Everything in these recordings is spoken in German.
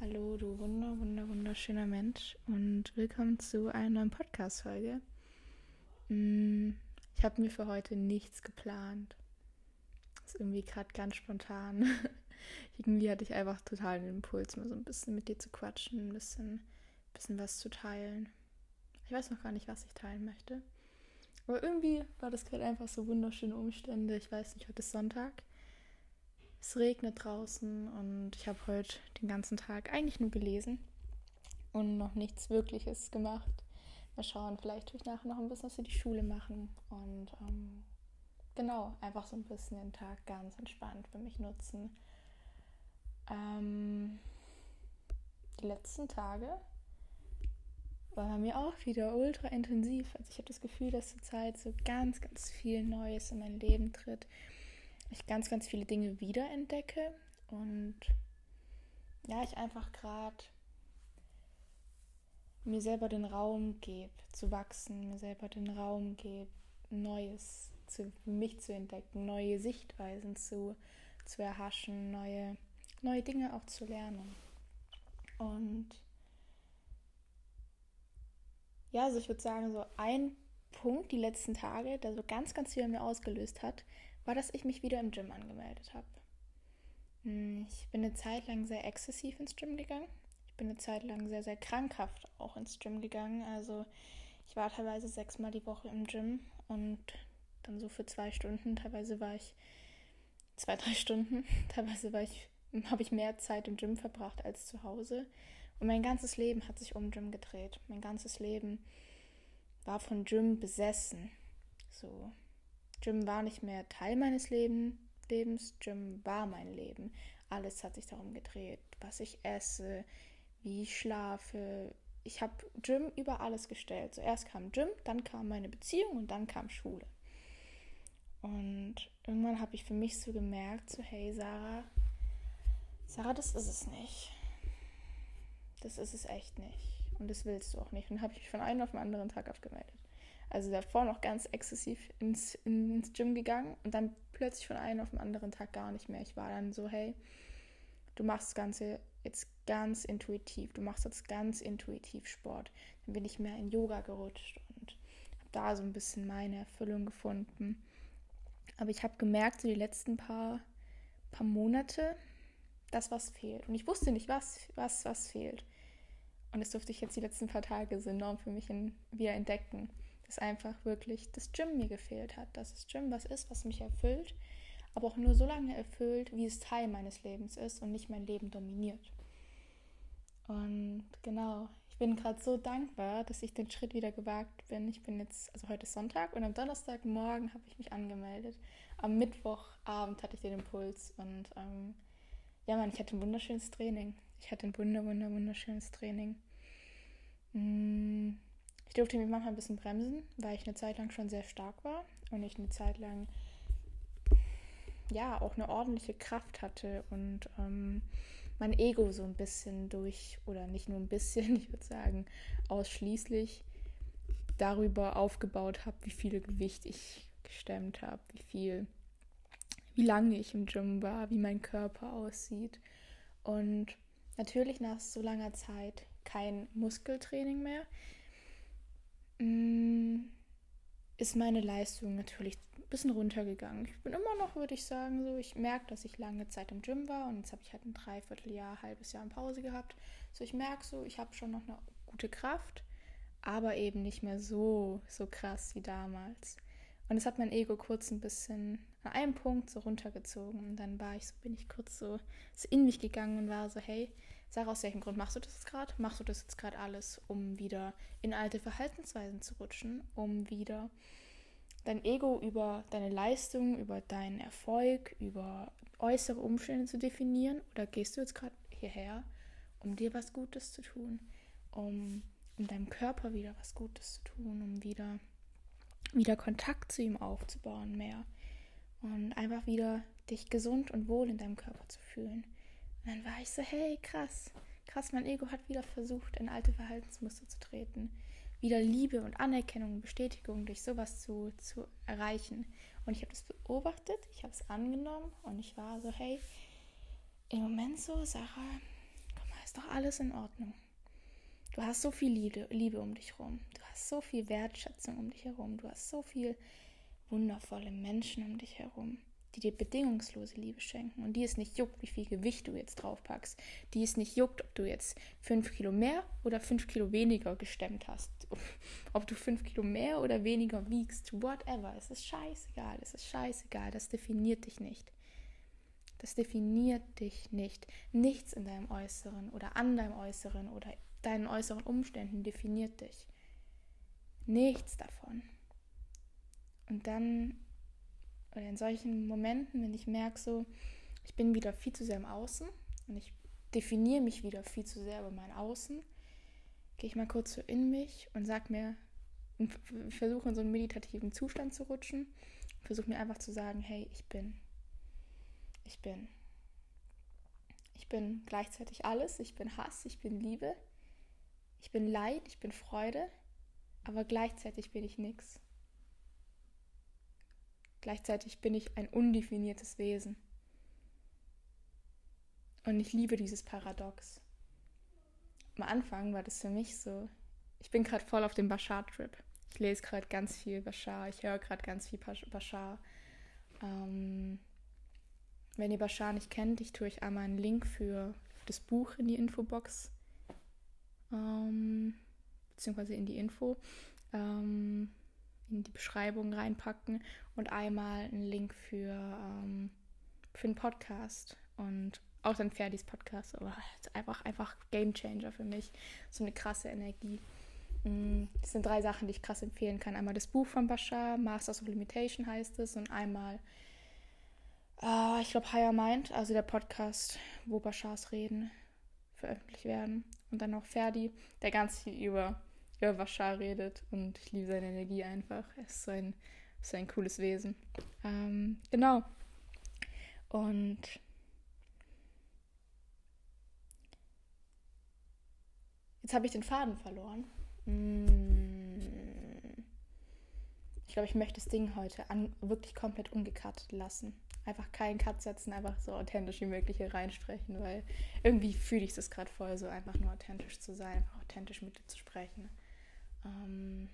Hallo, du wunder, wunder, wunderschöner Mensch und willkommen zu einer neuen Podcast-Folge. Mm, ich habe mir für heute nichts geplant. Das ist irgendwie gerade ganz spontan. irgendwie hatte ich einfach total den Impuls, mal so ein bisschen mit dir zu quatschen, ein bisschen, bisschen was zu teilen. Ich weiß noch gar nicht, was ich teilen möchte. Aber irgendwie war das gerade einfach so wunderschöne Umstände. Ich weiß nicht, heute ist Sonntag. Es regnet draußen und ich habe heute den ganzen Tag eigentlich nur gelesen und noch nichts Wirkliches gemacht. Mal schauen, vielleicht tue ich nachher noch ein bisschen was für die Schule machen und ähm, genau, einfach so ein bisschen den Tag ganz entspannt für mich nutzen. Ähm, die letzten Tage war mir auch wieder ultra intensiv. Also ich habe das Gefühl, dass zur Zeit so ganz, ganz viel Neues in mein Leben tritt ich ganz, ganz viele Dinge wiederentdecke und ja, ich einfach gerade mir selber den Raum gebe, zu wachsen, mir selber den Raum gebe, Neues zu, für mich zu entdecken, neue Sichtweisen zu, zu erhaschen, neue, neue Dinge auch zu lernen. Und ja, also ich würde sagen, so ein Punkt die letzten Tage, der so ganz, ganz viel in mir ausgelöst hat, war, dass ich mich wieder im Gym angemeldet habe. Hm, ich bin eine Zeit lang sehr exzessiv ins Gym gegangen. Ich bin eine Zeit lang sehr, sehr krankhaft auch ins Gym gegangen. Also ich war teilweise sechsmal die Woche im Gym und dann so für zwei Stunden. Teilweise war ich zwei, drei Stunden. Teilweise ich, habe ich mehr Zeit im Gym verbracht als zu Hause. Und mein ganzes Leben hat sich um Gym gedreht. Mein ganzes Leben war von Gym besessen. So, Gym war nicht mehr Teil meines Leben, Lebens, Gym war mein Leben. Alles hat sich darum gedreht, was ich esse, wie ich schlafe. Ich habe Gym über alles gestellt. Zuerst kam Gym, dann kam meine Beziehung und dann kam Schule. Und irgendwann habe ich für mich so gemerkt, so hey Sarah, Sarah, das ist es nicht. Das ist es echt nicht. Und das willst du auch nicht. Und habe ich mich von einem auf den anderen Tag abgemeldet also davor noch ganz exzessiv ins, ins Gym gegangen und dann plötzlich von einem auf den anderen Tag gar nicht mehr. Ich war dann so, hey, du machst das Ganze jetzt ganz intuitiv, du machst jetzt ganz intuitiv Sport. Dann bin ich mehr in Yoga gerutscht und habe da so ein bisschen meine Erfüllung gefunden. Aber ich habe gemerkt, so die letzten paar, paar Monate, dass was fehlt. Und ich wusste nicht, was, was, was fehlt. Und das durfte ich jetzt die letzten paar Tage so enorm für mich in, wieder entdecken dass einfach wirklich das Gym mir gefehlt hat, dass das Gym was ist, was mich erfüllt, aber auch nur so lange erfüllt, wie es Teil meines Lebens ist und nicht mein Leben dominiert. Und genau, ich bin gerade so dankbar, dass ich den Schritt wieder gewagt bin. Ich bin jetzt, also heute ist Sonntag und am Donnerstagmorgen habe ich mich angemeldet. Am Mittwochabend hatte ich den Impuls und ähm, ja, man, ich hatte ein wunderschönes Training. Ich hatte ein wunder, wunder, wunderschönes Training. Mmh ich durfte mich manchmal ein bisschen bremsen, weil ich eine Zeit lang schon sehr stark war und ich eine Zeit lang ja auch eine ordentliche Kraft hatte und ähm, mein Ego so ein bisschen durch, oder nicht nur ein bisschen, ich würde sagen, ausschließlich darüber aufgebaut habe, wie viel Gewicht ich gestemmt habe, wie viel, wie lange ich im Gym war, wie mein Körper aussieht. Und natürlich nach so langer Zeit kein Muskeltraining mehr. Mm, ist meine Leistung natürlich ein bisschen runtergegangen. Ich bin immer noch, würde ich sagen, so, ich merke, dass ich lange Zeit im Gym war und jetzt habe ich halt ein Dreivierteljahr, halbes Jahr in Pause gehabt. So, ich merke so, ich habe schon noch eine gute Kraft, aber eben nicht mehr so, so krass wie damals. Und es hat mein Ego kurz ein bisschen an einem Punkt so runtergezogen und dann war ich so, bin ich kurz so, so in mich gegangen und war so, hey, Sarah, aus welchem Grund machst du das jetzt gerade? Machst du das jetzt gerade alles, um wieder in alte Verhaltensweisen zu rutschen, um wieder dein Ego über deine Leistung, über deinen Erfolg, über äußere Umstände zu definieren? Oder gehst du jetzt gerade hierher, um dir was Gutes zu tun, um, um deinem Körper wieder was Gutes zu tun, um wieder, wieder Kontakt zu ihm aufzubauen mehr und einfach wieder dich gesund und wohl in deinem Körper zu fühlen? Und dann war ich so, hey, krass, krass, mein Ego hat wieder versucht, in alte Verhaltensmuster zu treten. Wieder Liebe und Anerkennung, Bestätigung durch sowas zu, zu erreichen. Und ich habe das beobachtet, ich habe es angenommen und ich war so, hey, im Moment so, Sarah, guck mal, ist doch alles in Ordnung. Du hast so viel Liebe, Liebe um dich herum. Du hast so viel Wertschätzung um dich herum. Du hast so viel wundervolle Menschen um dich herum, die dir bedingungslose Liebe schenken und die es nicht juckt, wie viel Gewicht du jetzt draufpackst. Die es nicht juckt, ob du jetzt fünf Kilo mehr oder fünf Kilo weniger gestemmt hast. Ob du fünf Kilo mehr oder weniger wiegst. Whatever. Es ist scheißegal. Es ist scheißegal. Das definiert dich nicht. Das definiert dich nicht. Nichts in deinem Äußeren oder an deinem Äußeren oder deinen äußeren Umständen definiert dich. Nichts davon. Und dann, oder in solchen Momenten, wenn ich merke, so, ich bin wieder viel zu sehr im Außen und ich definiere mich wieder viel zu sehr über mein Außen, gehe ich mal kurz so in mich und sag mir, versuche in so einen meditativen Zustand zu rutschen, versuche mir einfach zu sagen, hey, ich bin ich bin. Ich bin gleichzeitig alles. Ich bin Hass, ich bin Liebe, ich bin Leid, ich bin Freude, aber gleichzeitig bin ich nichts. Gleichzeitig bin ich ein undefiniertes Wesen. Und ich liebe dieses Paradox. Am Anfang war das für mich so, ich bin gerade voll auf dem Bashar-Trip. Ich lese gerade ganz viel Bashar, ich höre gerade ganz viel Bashar. Ähm, wenn ihr Bashar nicht kennt, ich tue euch einmal einen Link für, das Buch in die Infobox, ähm, beziehungsweise in die Info, ähm, in die Beschreibung reinpacken und einmal einen Link für, ähm, für einen Podcast und auch dann Ferdis Podcast, aber einfach, einfach Game Changer für mich. So eine krasse Energie. Mm, das sind drei Sachen, die ich krass empfehlen kann. Einmal das Buch von Bashar, Masters of Limitation heißt es, und einmal Uh, ich glaube Higher Mind, also der Podcast, wo Bashars Reden veröffentlicht werden. Und dann noch Ferdi, der ganz viel über, über Bashar redet. Und ich liebe seine Energie einfach. Er ist so ein, so ein cooles Wesen. Ähm, genau. Und jetzt habe ich den Faden verloren. Mm. Ich glaube, ich möchte das Ding heute an, wirklich komplett ungekattet lassen einfach keinen Cut setzen, einfach so authentisch wie möglich hier reinsprechen, weil irgendwie fühle ich es gerade voll, so einfach nur authentisch zu sein, einfach authentisch mit dir zu sprechen. Ähm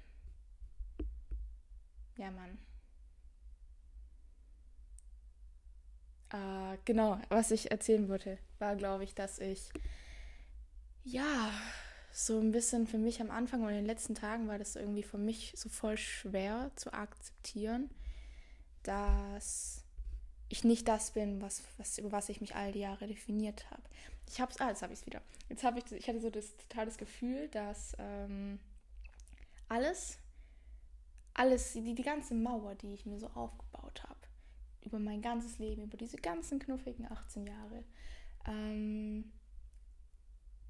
ja, Mann. Äh, genau, was ich erzählen wollte, war, glaube ich, dass ich, ja, so ein bisschen für mich am Anfang und in den letzten Tagen war das irgendwie für mich so voll schwer zu akzeptieren, dass ich nicht das bin, was, was, über was ich mich all die Jahre definiert habe. Ich habe es, ah, jetzt habe ich es wieder. Jetzt habe ich, ich hatte so das total das Gefühl, dass ähm, alles, alles, die, die ganze Mauer, die ich mir so aufgebaut habe, über mein ganzes Leben, über diese ganzen knuffigen 18 Jahre, ähm,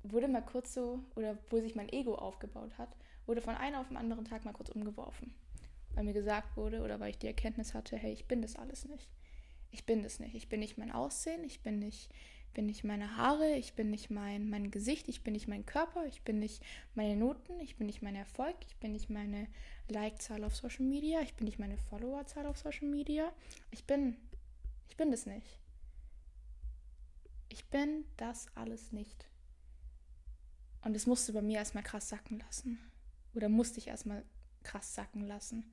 wurde mal kurz so, oder wo sich mein Ego aufgebaut hat, wurde von einem auf den anderen Tag mal kurz umgeworfen. Weil mir gesagt wurde oder weil ich die Erkenntnis hatte, hey, ich bin das alles nicht ich bin das nicht. Ich bin nicht mein Aussehen, ich bin nicht, bin nicht meine Haare, ich bin nicht mein, mein Gesicht, ich bin nicht mein Körper, ich bin nicht meine Noten, ich bin nicht mein Erfolg, ich bin nicht meine Like-Zahl auf Social Media, ich bin nicht meine Follower-Zahl auf Social Media. Ich bin, ich bin das nicht. Ich bin das alles nicht. Und es musste bei mir erstmal krass sacken lassen. Oder musste ich erstmal krass sacken lassen.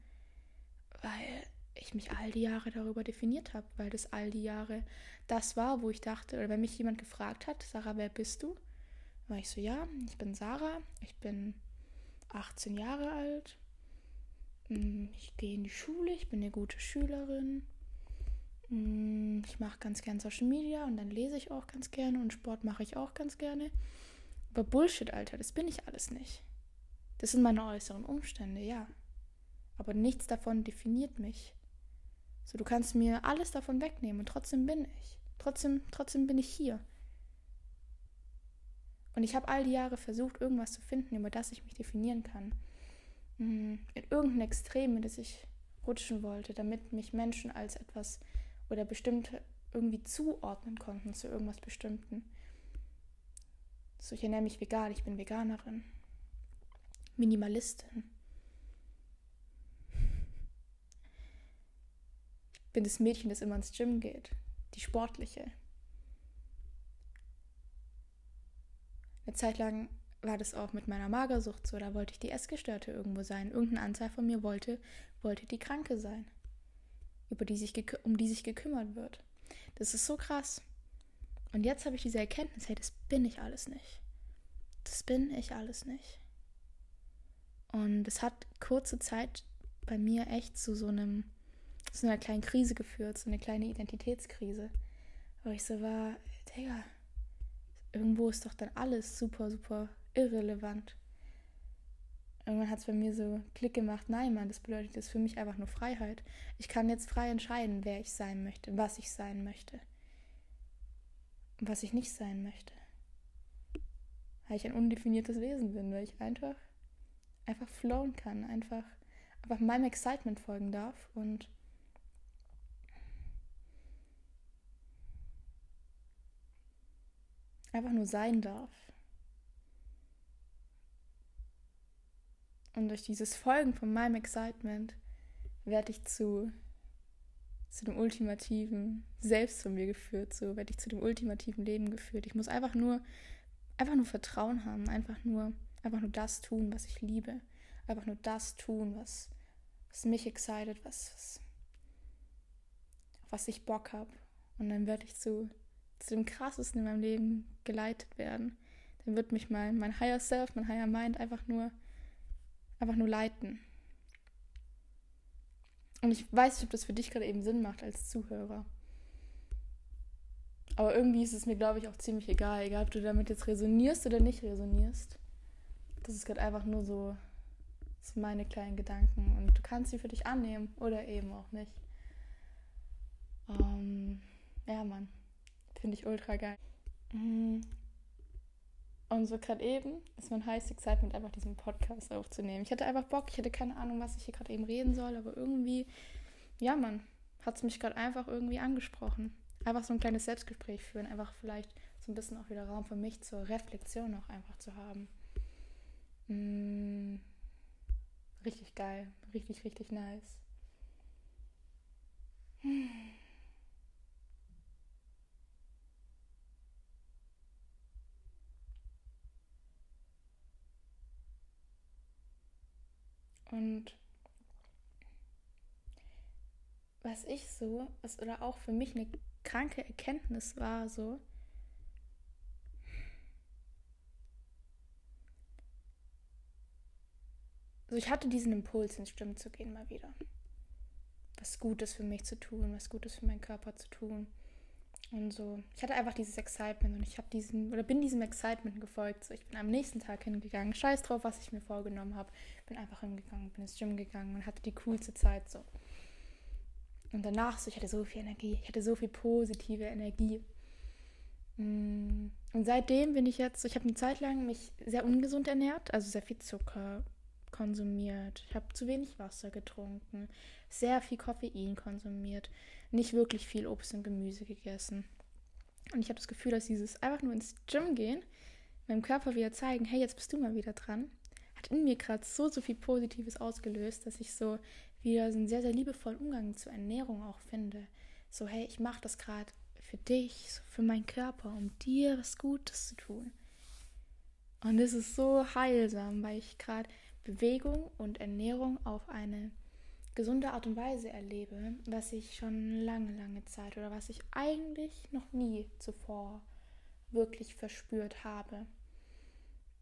Weil ich mich all die Jahre darüber definiert habe, weil das all die Jahre das war, wo ich dachte, oder wenn mich jemand gefragt hat, Sarah, wer bist du? War ich so, ja, ich bin Sarah, ich bin 18 Jahre alt, mm, ich gehe in die Schule, ich bin eine gute Schülerin, mm, ich mache ganz gern Social Media und dann lese ich auch ganz gerne und Sport mache ich auch ganz gerne. Aber Bullshit, Alter, das bin ich alles nicht. Das sind meine äußeren Umstände, ja. Aber nichts davon definiert mich. So, du kannst mir alles davon wegnehmen und trotzdem bin ich. Trotzdem, trotzdem bin ich hier. Und ich habe all die Jahre versucht, irgendwas zu finden, über das ich mich definieren kann. Mhm. In irgendein Extrem, in das ich rutschen wollte, damit mich Menschen als etwas oder bestimmte irgendwie zuordnen konnten zu irgendwas Bestimmten. So, ich ernähre mich vegan, ich bin Veganerin. Minimalistin. Bin das Mädchen, das immer ins Gym geht, die sportliche. Eine Zeit lang war das auch mit meiner Magersucht so, da wollte ich die Essgestörte irgendwo sein. Irgendein Anteil von mir wollte, wollte die Kranke sein, über die sich um die sich gekümmert wird. Das ist so krass. Und jetzt habe ich diese Erkenntnis, hey, das bin ich alles nicht. Das bin ich alles nicht. Und es hat kurze Zeit bei mir echt zu so einem, zu einer kleinen Krise geführt, so eine kleine Identitätskrise. Wo ich so war, Digga, irgendwo ist doch dann alles super, super irrelevant. Irgendwann hat es bei mir so Klick gemacht, nein, Mann, das bedeutet jetzt für mich einfach nur Freiheit. Ich kann jetzt frei entscheiden, wer ich sein möchte, was ich sein möchte, was ich nicht sein möchte. Weil ich ein undefiniertes Wesen bin, weil ich einfach, einfach flowen kann, einfach, einfach meinem Excitement folgen darf und einfach nur sein darf. Und durch dieses Folgen von meinem Excitement werde ich zu, zu dem ultimativen Selbst von mir geführt, so werde ich zu dem ultimativen Leben geführt. Ich muss einfach nur, einfach nur Vertrauen haben, einfach nur, einfach nur das tun, was ich liebe. Einfach nur das tun, was, was mich excited, was, was, was ich Bock habe. Und dann werde ich zu, zu dem krassesten in meinem Leben geleitet werden. Dann wird mich mein, mein Higher Self, mein Higher Mind einfach nur einfach nur leiten. Und ich weiß nicht, ob das für dich gerade eben Sinn macht als Zuhörer. Aber irgendwie ist es mir, glaube ich, auch ziemlich egal, egal ob du damit jetzt resonierst oder nicht resonierst. Das ist gerade einfach nur so, so meine kleinen Gedanken. Und du kannst sie für dich annehmen oder eben auch nicht. Ähm, ja, Mann. Finde ich ultra geil. Mhm. Und so gerade eben ist mein heißes Excitement, einfach diesen Podcast aufzunehmen. Ich hatte einfach Bock, ich hatte keine Ahnung, was ich hier gerade eben reden soll, aber irgendwie, ja, man, hat es mich gerade einfach irgendwie angesprochen. Einfach so ein kleines Selbstgespräch führen, einfach vielleicht so ein bisschen auch wieder Raum für mich zur Reflexion auch einfach zu haben. Mm, richtig geil, richtig, richtig nice. Hm. Und was ich so, was oder auch für mich eine kranke Erkenntnis war, so, so ich hatte diesen Impuls, ins Stimmen zu gehen, mal wieder. Was Gutes für mich zu tun, was Gutes für meinen Körper zu tun. Und so, ich hatte einfach dieses Excitement und ich habe diesen, oder bin diesem Excitement gefolgt. So, ich bin am nächsten Tag hingegangen, scheiß drauf, was ich mir vorgenommen habe. Bin einfach hingegangen, bin ins Gym gegangen und hatte die coolste Zeit so. Und danach so, ich hatte so viel Energie, ich hatte so viel positive Energie. Mm, und seitdem bin ich jetzt, ich habe eine Zeit lang mich sehr ungesund ernährt, also sehr viel Zucker konsumiert. Ich habe zu wenig Wasser getrunken, sehr viel Koffein konsumiert nicht wirklich viel Obst und Gemüse gegessen. Und ich habe das Gefühl, dass dieses einfach nur ins Gym gehen, meinem Körper wieder zeigen, hey, jetzt bist du mal wieder dran, hat in mir gerade so, so viel Positives ausgelöst, dass ich so wieder so einen sehr, sehr liebevollen Umgang zur Ernährung auch finde. So, hey, ich mache das gerade für dich, für meinen Körper, um dir was Gutes zu tun. Und es ist so heilsam, weil ich gerade Bewegung und Ernährung auf eine gesunde Art und Weise erlebe, was ich schon lange, lange Zeit oder was ich eigentlich noch nie zuvor wirklich verspürt habe.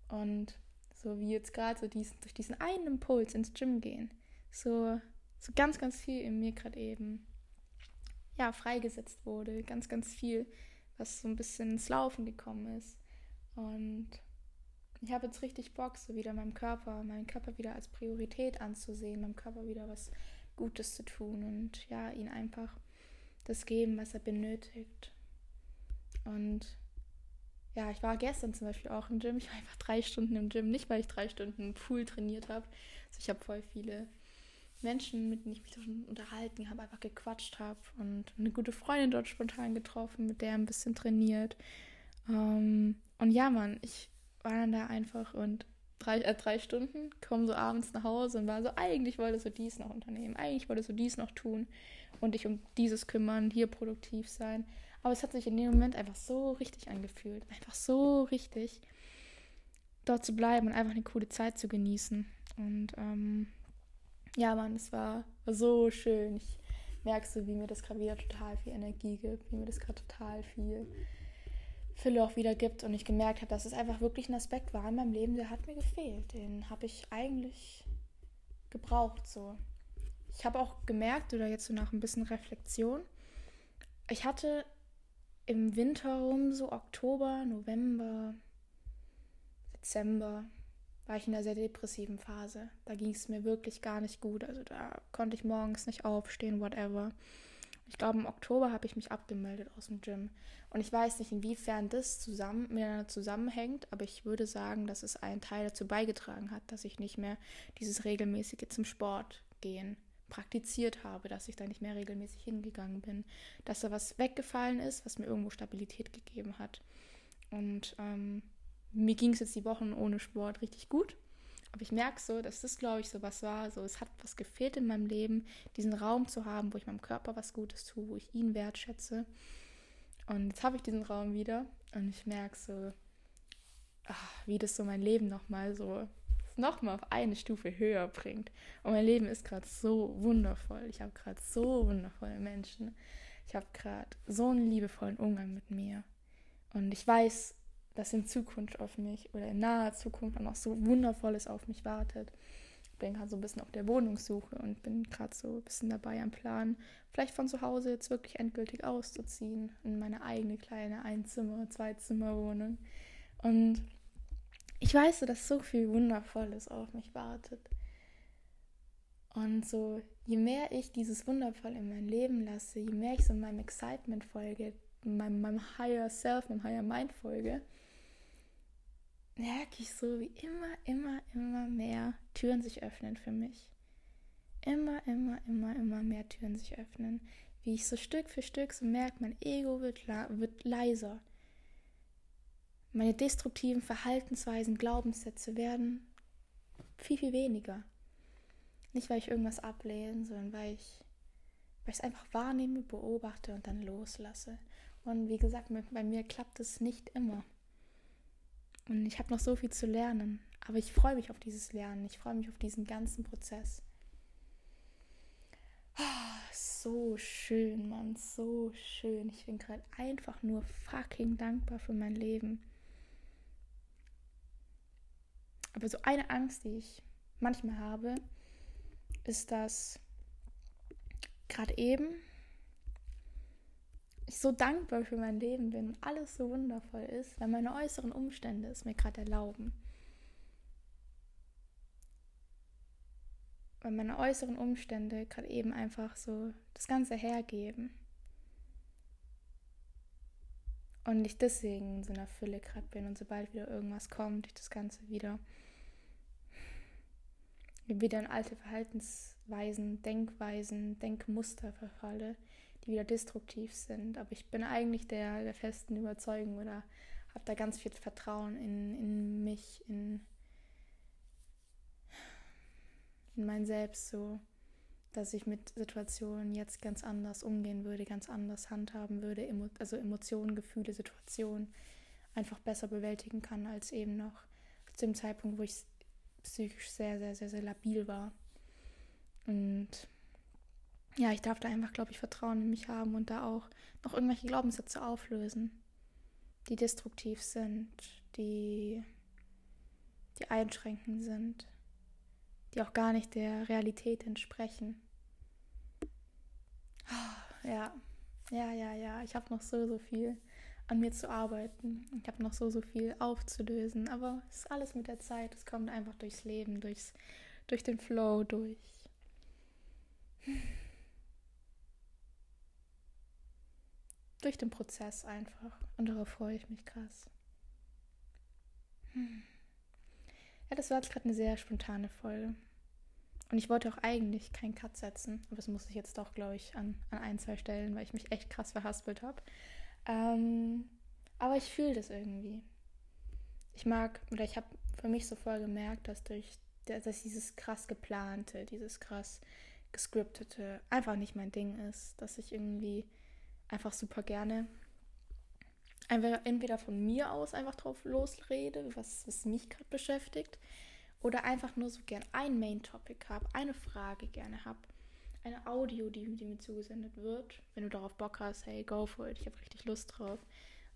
Und so wie jetzt gerade so diesen, durch diesen einen Impuls ins Gym gehen, so, so ganz, ganz viel in mir gerade eben ja, freigesetzt wurde. Ganz, ganz viel, was so ein bisschen ins Laufen gekommen ist. Und ich habe jetzt richtig Bock, so wieder meinem Körper, meinen Körper wieder als Priorität anzusehen, meinem Körper wieder was Gutes zu tun und ja, ihn einfach das geben, was er benötigt. Und ja, ich war gestern zum Beispiel auch im Gym. Ich war einfach drei Stunden im Gym, nicht weil ich drei Stunden im Pool trainiert habe. Also ich habe voll viele Menschen, mit denen ich mich unterhalten habe, einfach gequatscht habe und eine gute Freundin dort spontan getroffen, mit der ein bisschen trainiert. Ähm, und ja, Mann, ich war dann da einfach und drei, äh, drei Stunden, komme so abends nach Hause und war so, eigentlich wolltest du dies noch unternehmen, eigentlich wolltest du dies noch tun und dich um dieses kümmern, hier produktiv sein. Aber es hat sich in dem Moment einfach so richtig angefühlt, einfach so richtig. dort zu bleiben und einfach eine coole Zeit zu genießen. Und ähm, ja, Mann, es war, war so schön. Ich merke so, wie mir das gerade wieder total viel Energie gibt, wie mir das gerade total viel Fülle auch wieder gibt. Und ich gemerkt habe, dass es einfach wirklich ein Aspekt war in meinem Leben, der hat mir gefehlt. Den habe ich eigentlich gebraucht so. Ich habe auch gemerkt, oder jetzt so nach ein bisschen Reflexion, ich hatte im Winter rum, so Oktober, November, Dezember, war ich in einer sehr depressiven Phase. Da ging es mir wirklich gar nicht gut. Also da konnte ich morgens nicht aufstehen, whatever. Ich glaube, im Oktober habe ich mich abgemeldet aus dem Gym. Und ich weiß nicht, inwiefern das zusammen, miteinander zusammenhängt, aber ich würde sagen, dass es einen Teil dazu beigetragen hat, dass ich nicht mehr dieses regelmäßige zum Sport gehen praktiziert habe, dass ich da nicht mehr regelmäßig hingegangen bin, dass da was weggefallen ist, was mir irgendwo Stabilität gegeben hat. Und ähm, mir ging es jetzt die Wochen ohne Sport richtig gut. Aber ich merke so, dass das, glaube ich, so was war. So, es hat was gefehlt in meinem Leben, diesen Raum zu haben, wo ich meinem Körper was Gutes tue, wo ich ihn wertschätze. Und jetzt habe ich diesen Raum wieder und ich merke so, ach, wie das so mein Leben nochmal so nochmal auf eine Stufe höher bringt. Und mein Leben ist gerade so wundervoll. Ich habe gerade so wundervolle Menschen. Ich habe gerade so einen liebevollen Umgang mit mir. Und ich weiß, dass in Zukunft auf mich oder in naher Zukunft noch so Wundervolles auf mich wartet. Ich bin gerade so ein bisschen auf der Wohnungssuche und bin gerade so ein bisschen dabei am Plan, vielleicht von zu Hause jetzt wirklich endgültig auszuziehen in meine eigene kleine Einzimmer-, Zweizimmer-Wohnung. Und ich weiß dass so viel Wundervolles auf mich wartet. Und so, je mehr ich dieses Wundervoll in mein Leben lasse, je mehr ich so meinem Excitement folge, meinem, meinem Higher Self, meinem Higher Mind folge, merke ich so, wie immer, immer, immer mehr Türen sich öffnen für mich. Immer, immer, immer, immer mehr Türen sich öffnen. Wie ich so Stück für Stück so merke, mein Ego wird, wird leiser. Meine destruktiven Verhaltensweisen, Glaubenssätze werden viel, viel weniger. Nicht, weil ich irgendwas ablehne, sondern weil ich weil ich es einfach wahrnehme, beobachte und dann loslasse. Und wie gesagt, bei mir klappt es nicht immer. Und ich habe noch so viel zu lernen. Aber ich freue mich auf dieses Lernen. Ich freue mich auf diesen ganzen Prozess. Oh, so schön, Mann. So schön. Ich bin gerade einfach nur fucking dankbar für mein Leben. Aber so eine Angst, die ich manchmal habe, ist, dass gerade eben ich so dankbar für mein Leben bin und alles so wundervoll ist, weil meine äußeren Umstände es mir gerade erlauben. Weil meine äußeren Umstände gerade eben einfach so das Ganze hergeben. Und ich deswegen in so einer Fülle gerade bin und sobald wieder irgendwas kommt, ich das Ganze wieder wieder in alte Verhaltensweisen, Denkweisen, Denkmuster verfalle, wieder destruktiv sind. Aber ich bin eigentlich der, der festen Überzeugung oder habe da ganz viel Vertrauen in, in mich, in, in mein Selbst, so dass ich mit Situationen jetzt ganz anders umgehen würde, ganz anders handhaben würde, emo also Emotionen, Gefühle, Situationen einfach besser bewältigen kann als eben noch zu dem Zeitpunkt, wo ich psychisch sehr, sehr, sehr, sehr labil war. Und ja, ich darf da einfach, glaube ich, Vertrauen in mich haben und da auch noch irgendwelche Glaubenssätze auflösen, die destruktiv sind, die, die einschränkend sind, die auch gar nicht der Realität entsprechen. Ja, ja, ja, ja, ich habe noch so, so viel an mir zu arbeiten. Ich habe noch so, so viel aufzulösen, aber es ist alles mit der Zeit. Es kommt einfach durchs Leben, durchs, durch den Flow, durch. Durch den Prozess einfach. Und darauf freue ich mich krass. Ja, das war jetzt gerade eine sehr spontane Folge. Und ich wollte auch eigentlich keinen Cut setzen, aber das muss ich jetzt doch, glaube ich, an, an ein, zwei Stellen, weil ich mich echt krass verhaspelt habe. Ähm, aber ich fühle das irgendwie. Ich mag, oder ich habe für mich so voll gemerkt, dass durch dass dieses krass geplante, dieses krass gescriptete einfach nicht mein Ding ist, dass ich irgendwie einfach super gerne entweder von mir aus einfach drauf losrede, was, was mich gerade beschäftigt, oder einfach nur so gern ein Main-Topic habe, eine Frage gerne habe, eine Audio, die, die, mir zugesendet wird. Wenn du darauf Bock hast, hey, go for it, ich habe richtig Lust drauf.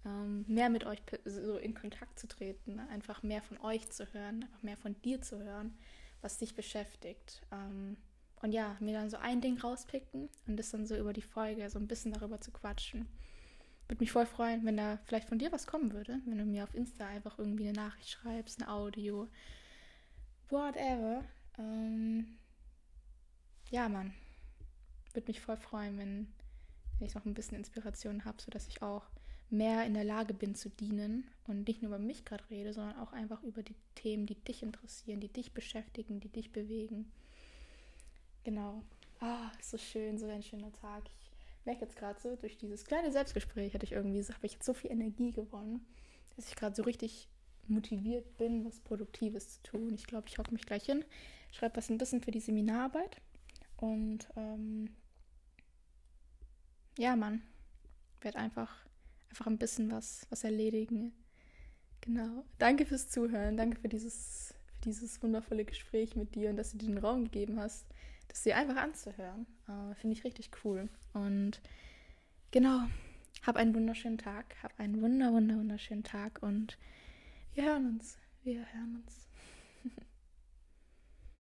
Ähm, mehr mit euch so in Kontakt zu treten, einfach mehr von euch zu hören, einfach mehr von dir zu hören, was dich beschäftigt. Ähm, und ja, mir dann so ein Ding rauspicken und das dann so über die Folge so ein bisschen darüber zu quatschen. Würde mich voll freuen, wenn da vielleicht von dir was kommen würde, wenn du mir auf Insta einfach irgendwie eine Nachricht schreibst, ein Audio, whatever. Ähm, ja, Mann. Würde mich voll freuen, wenn, wenn ich noch ein bisschen Inspiration habe, sodass ich auch mehr in der Lage bin zu dienen und nicht nur über mich gerade rede, sondern auch einfach über die Themen, die dich interessieren, die dich beschäftigen, die dich bewegen. Genau. Ah, oh, so schön, so ein schöner Tag. Ich merke jetzt gerade so, durch dieses kleine Selbstgespräch hatte ich irgendwie, habe ich jetzt so viel Energie gewonnen, dass ich gerade so richtig motiviert bin, was Produktives zu tun. Ich glaube, ich hocke mich gleich hin, schreibe was ein bisschen für die Seminararbeit und ähm, ja, Mann, werde einfach, einfach ein bisschen was, was erledigen. Genau. Danke fürs Zuhören. Danke für dieses, für dieses wundervolle Gespräch mit dir und dass du dir den Raum gegeben hast, das dir einfach anzuhören. Äh, Finde ich richtig cool. Und genau, hab einen wunderschönen Tag. Hab einen wunder, wunder, wunderschönen Tag und wir hören uns. Wir hören uns.